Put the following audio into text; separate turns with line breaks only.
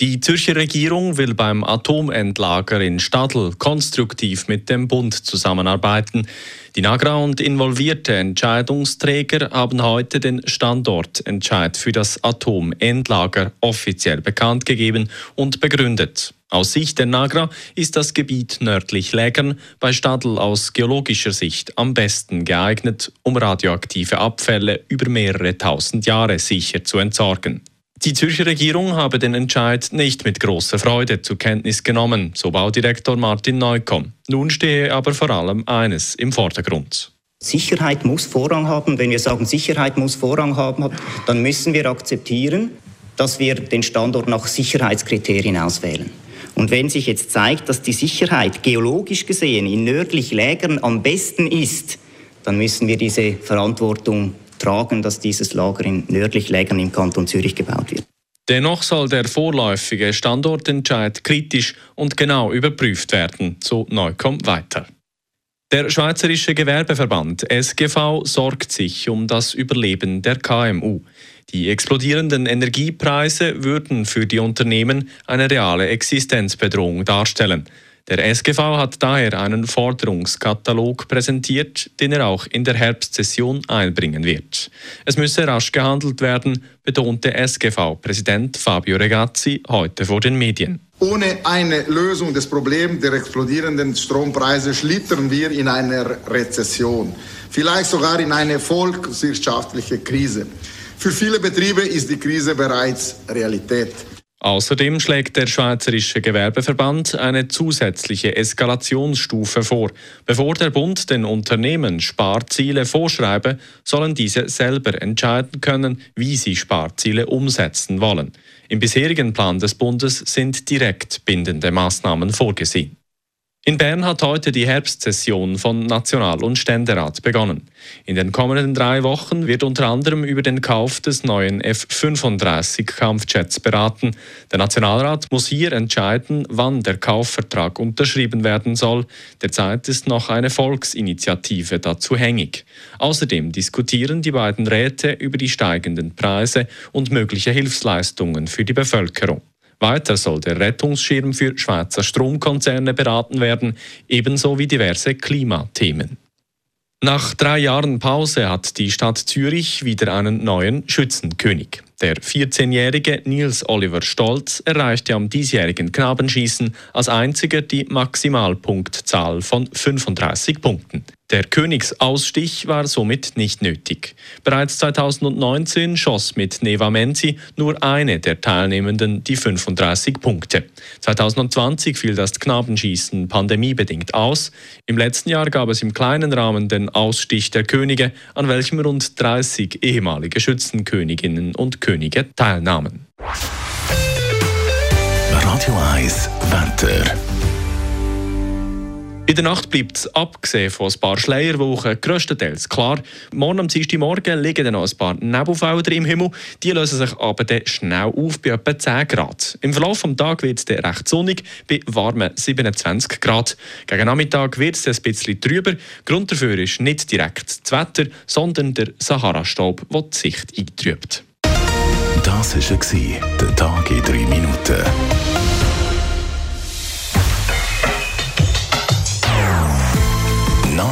Die Zürcher Regierung will beim Atomendlager in Stadl konstruktiv mit dem Bund zusammenarbeiten. Die Nagra und involvierte Entscheidungsträger haben heute den Standortentscheid für das Atomendlager offiziell bekannt gegeben und begründet. Aus Sicht der Nagra ist das Gebiet nördlich Lägern bei Stadl aus geologischer Sicht am besten geeignet, um radioaktive Abfälle über mehrere tausend Jahre sicher zu entsorgen. Die Zürcher Regierung habe den Entscheid nicht mit großer Freude zur Kenntnis genommen, so Baudirektor Martin Neukomm. Nun stehe aber vor allem eines im Vordergrund.
Sicherheit muss Vorrang haben. Wenn wir sagen, Sicherheit muss Vorrang haben, dann müssen wir akzeptieren, dass wir den Standort nach Sicherheitskriterien auswählen. Und wenn sich jetzt zeigt, dass die Sicherheit geologisch gesehen in nördlich Lägern am besten ist, dann müssen wir diese Verantwortung tragen, dass dieses Lager in nördlich Lägern im Kanton Zürich gebaut wird.
Dennoch soll der vorläufige Standortentscheid kritisch und genau überprüft werden, so Neukomm weiter. Der Schweizerische Gewerbeverband SGV sorgt sich um das Überleben der KMU. Die explodierenden Energiepreise würden für die Unternehmen eine reale Existenzbedrohung darstellen. Der SGV hat daher einen Forderungskatalog präsentiert, den er auch in der Herbstsession einbringen wird. Es müsse rasch gehandelt werden, betonte SGV-Präsident Fabio Regazzi heute vor den Medien.
Ohne eine Lösung des Problems der explodierenden Strompreise schlittern wir in eine Rezession, vielleicht sogar in eine volkswirtschaftliche Krise. Für viele Betriebe ist die Krise bereits Realität.
Außerdem schlägt der Schweizerische Gewerbeverband eine zusätzliche Eskalationsstufe vor. Bevor der Bund den Unternehmen Sparziele vorschreibe, sollen diese selber entscheiden können, wie sie Sparziele umsetzen wollen. Im bisherigen Plan des Bundes sind direkt bindende Maßnahmen vorgesehen. In Bern hat heute die Herbstsession von National- und Ständerat begonnen. In den kommenden drei Wochen wird unter anderem über den Kauf des neuen F-35 Kampfjets beraten. Der Nationalrat muss hier entscheiden, wann der Kaufvertrag unterschrieben werden soll. Derzeit ist noch eine Volksinitiative dazu hängig. Außerdem diskutieren die beiden Räte über die steigenden Preise und mögliche Hilfsleistungen für die Bevölkerung. Weiter soll der Rettungsschirm für Schweizer Stromkonzerne beraten werden, ebenso wie diverse Klimathemen. Nach drei Jahren Pause hat die Stadt Zürich wieder einen neuen Schützenkönig. Der 14-jährige Nils Oliver Stolz erreichte am diesjährigen Knabenschießen als einziger die Maximalpunktzahl von 35 Punkten. Der Königsausstich war somit nicht nötig. Bereits 2019 schoss mit Neva Menzi nur eine der Teilnehmenden die 35 Punkte. 2020 fiel das Knabenschießen pandemiebedingt aus. Im letzten Jahr gab es im kleinen Rahmen den Ausstich der Könige, an welchem rund 30 ehemalige Schützenköniginnen und Könige teilnahmen.
Radio 1 Wetter.
In der Nacht bleibt es, abgesehen von ein paar Schleierwochen, grösstenteils klar. Morgen am Morgen liegen dann noch ein paar Nebelfelder im Himmel. Die lösen sich aber dann schnell auf bei etwa 10 Grad. Im Verlauf des Tages wird es recht sonnig bei warmen 27 Grad. Gegen Nachmittag wird es ein bisschen trüber. Grund dafür ist nicht direkt das Wetter, sondern der Sahara-Staub, der die Sicht eintrübt.
Das war der Tag in 3 Minuten.